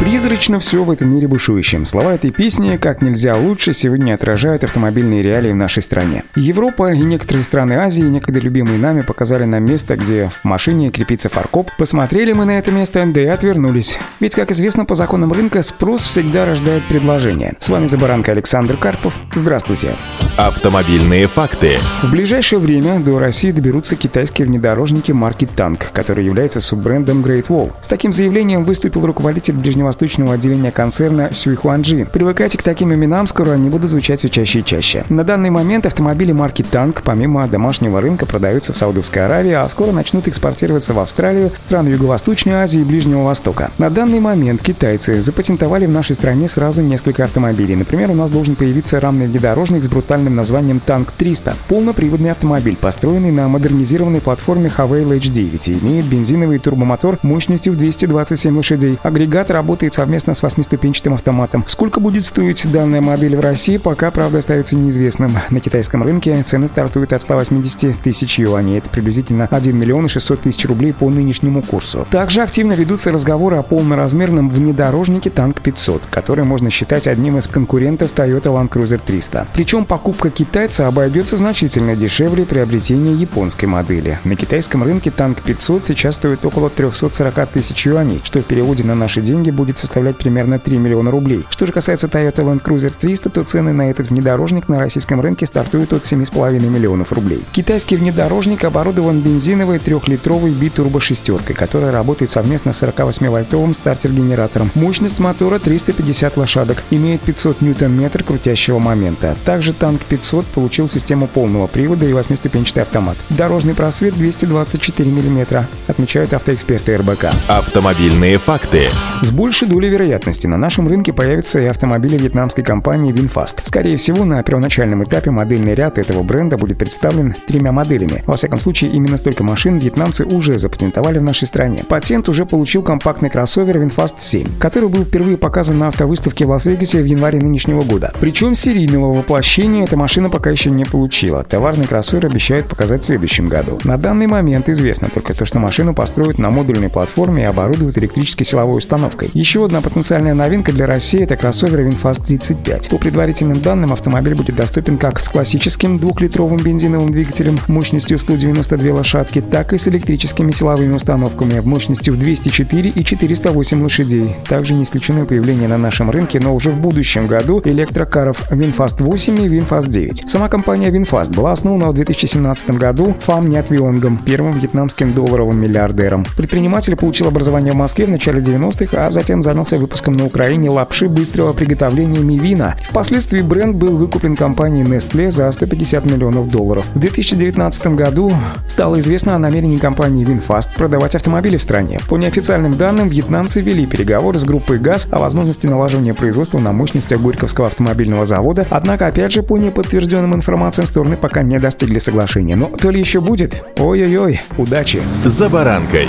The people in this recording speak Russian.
Призрачно все в этом мире бушующем. Слова этой песни как нельзя лучше сегодня отражают автомобильные реалии в нашей стране. Европа и некоторые страны Азии, некогда любимые нами, показали нам место, где в машине крепится фаркоп. Посмотрели мы на это место, да и отвернулись. Ведь, как известно, по законам рынка спрос всегда рождает предложение. С вами за баранкой Александр Карпов. Здравствуйте. Автомобильные факты. В ближайшее время до России доберутся китайские внедорожники марки Танк, который является суббрендом Great Wall. С таким заявлением выступил руководитель Ближнего восточного отделения концерна Сюйхуанджи. Привыкайте к таким именам, скоро они будут звучать все чаще и чаще. На данный момент автомобили марки Танк помимо домашнего рынка продаются в Саудовской Аравии, а скоро начнут экспортироваться в Австралию, страны Юго-Восточной Азии и Ближнего Востока. На данный момент китайцы запатентовали в нашей стране сразу несколько автомобилей. Например, у нас должен появиться рамный внедорожник с брутальным названием Танк 300. Полноприводный автомобиль, построенный на модернизированной платформе Havail H9 и имеет бензиновый турбомотор мощностью в 227 лошадей. Агрегат работает работает совместно с восьмиступенчатым автоматом. Сколько будет стоить данная модель в России, пока, правда, остается неизвестным. На китайском рынке цены стартуют от 180 тысяч юаней. Это приблизительно 1 миллион 600 тысяч рублей по нынешнему курсу. Также активно ведутся разговоры о полноразмерном внедорожнике Танк 500, который можно считать одним из конкурентов Toyota Land Cruiser 300. Причем покупка китайца обойдется значительно дешевле приобретения японской модели. На китайском рынке Танк 500 сейчас стоит около 340 тысяч юаней, что в переводе на наши деньги будет будет составлять примерно 3 миллиона рублей. Что же касается Toyota Land Cruiser 300, то цены на этот внедорожник на российском рынке стартуют от 7,5 миллионов рублей. Китайский внедорожник оборудован бензиновой трехлитровой битурбо шестеркой, которая работает совместно с 48-вольтовым стартер-генератором. Мощность мотора 350 лошадок, имеет 500 ньютон-метр крутящего момента. Также танк 500 получил систему полного привода и восьмиступенчатый автомат. Дорожный просвет 224 мм, отмечают автоэксперты РБК. Автомобильные факты. С большей большей долей вероятности на нашем рынке появятся и автомобили вьетнамской компании VinFast. Скорее всего, на первоначальном этапе модельный ряд этого бренда будет представлен тремя моделями. Во всяком случае, именно столько машин вьетнамцы уже запатентовали в нашей стране. Патент уже получил компактный кроссовер VinFast 7, который был впервые показан на автовыставке в Лас-Вегасе в январе нынешнего года. Причем серийного воплощения эта машина пока еще не получила. Товарный кроссовер обещают показать в следующем году. На данный момент известно только то, что машину построят на модульной платформе и оборудуют электрической силовой установкой. Еще одна потенциальная новинка для России – это кроссовер VinFast 35. По предварительным данным, автомобиль будет доступен как с классическим двухлитровым бензиновым двигателем мощностью 192 лошадки, так и с электрическими силовыми установками мощностью в 204 и 408 лошадей. Также не исключено появление на нашем рынке, но уже в будущем году электрокаров VinFast 8 и VinFast 9. Сама компания VinFast была основана в 2017 году Фам Нят Вионгом, первым вьетнамским долларовым миллиардером. Предприниматель получил образование в Москве в начале 90-х, а затем затем занялся выпуском на Украине лапши быстрого приготовления Мивина. Впоследствии бренд был выкуплен компанией Nestle за 150 миллионов долларов. В 2019 году стало известно о намерении компании Winfast продавать автомобили в стране. По неофициальным данным, вьетнамцы вели переговоры с группой ГАЗ о возможности налаживания производства на мощностях Горьковского автомобильного завода, однако, опять же, по неподтвержденным информациям, стороны пока не достигли соглашения. Но то ли еще будет? Ой-ой-ой, удачи! За баранкой.